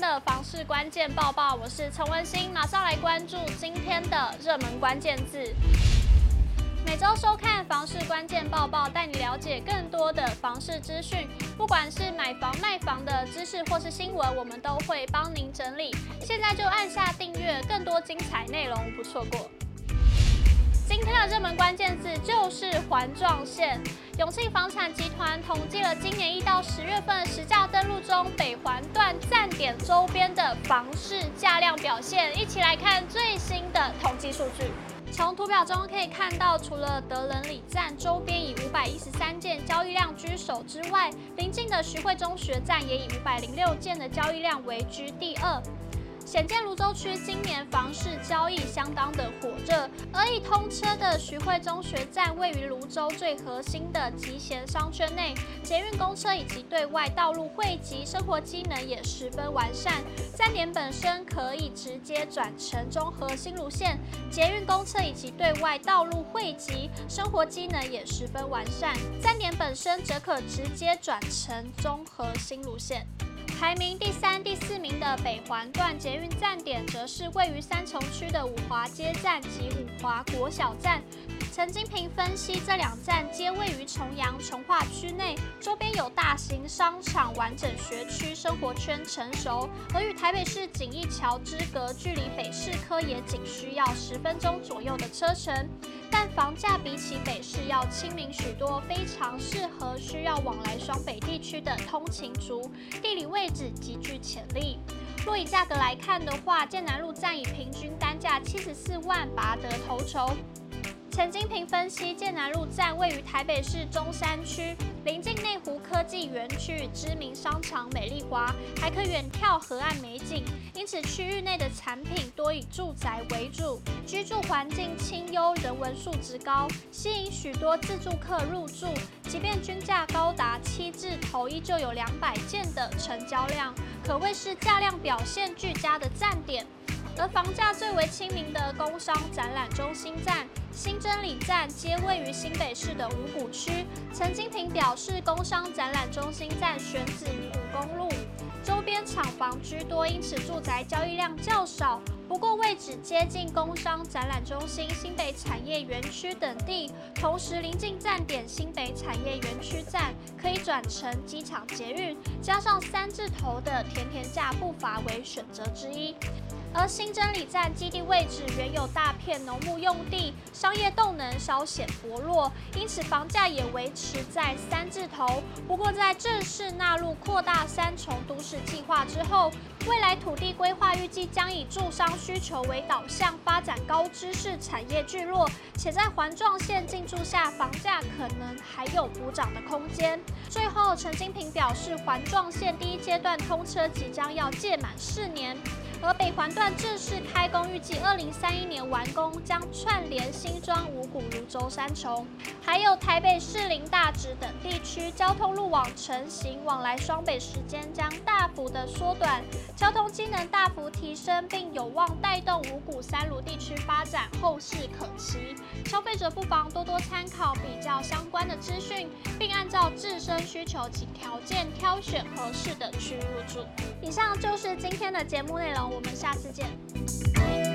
的房市关键报报，我是陈文心，马上来关注今天的热门关键字。每周收看房市关键报报，带你了解更多的房市资讯，不管是买房卖房的知识或是新闻，我们都会帮您整理。现在就按下订阅，更多精彩内容不错过。今天的热门关键字就是环状线。永庆房产集团统计了今年一到十月份实价登录中北环段站点周边的房市价量表现，一起来看最新的统计数据。从图表中可以看到，除了德仁里站周边以五百一十三件交易量居首之外，邻近的徐汇中学站也以五百零六件的交易量位居第二。显见泸州区今年房市交易相当的火热，而已通车的徐汇中学站位于泸州最核心的集贤商圈内，捷运公车以及对外道路汇集，生活机能也十分完善。站点本身可以直接转乘中和新芦线，捷运公车以及对外道路汇集，生活机能也十分完善。站点本身则可直接转乘中和新芦线。排名第三、第四名的北环段捷运站点，则是位于三重区的五华街站及五华国小站。陈金平分析，这两站皆位于重阳重化区内，周边有大型商场、完整学区、生活圈成熟，而与台北市锦义桥之隔，距离北市科也仅需要十分钟左右的车程。但房价比起北市要亲民许多，非常适合需要往来双北地区的通勤族，地理位置极具潜力。若以价格来看的话，建南路站以平均单价七十四万拔得头筹。陈金平分析，剑南路站位于台北市中山区，临近内湖科技园区与知名商场美丽华，还可远眺河岸美景，因此区域内的产品多以住宅为主，居住环境清幽，人文素质高，吸引许多自住客入住。即便均价高达七字头，依旧有两百件的成交量，可谓是价量表现俱佳的站点。而房价最为亲民的工商展览中心站、新真里站，皆位于新北市的五股区。陈金平表示，工商展览中心站选址于五公路，周边厂房居多，因此住宅交易量较少。不过位置接近工商展览中心、新北产业园区等地，同时临近站点新北产业园区站，可以转乘机场捷运，加上三字头的甜甜价，不乏为选择之一。而新真理站基地位置原有大片农牧用地，商业动能稍显薄弱，因此房价也维持在三字头。不过，在正式纳入扩大三重都市计划之后，未来土地规划预计将以住商需求为导向，发展高知识产业聚落，且在环状线进驻下，房价可能还有补涨的空间。最后，陈金平表示，环状线第一阶段通车即将要届满四年。而北环段正式开工，预计二零三一年完工，将串联新庄、五股、芦洲三重，还有台北士林、大直等地区，交通路网成型，往来双北时间将大幅的缩短，交通机能大幅提升，并有望带动五股、三芦地区发展，后市可期。消费者不妨多多参考比较相关的资讯，并按照自身需求及条件挑选合适的区入住。以上就是今天的节目内容。我们下次见。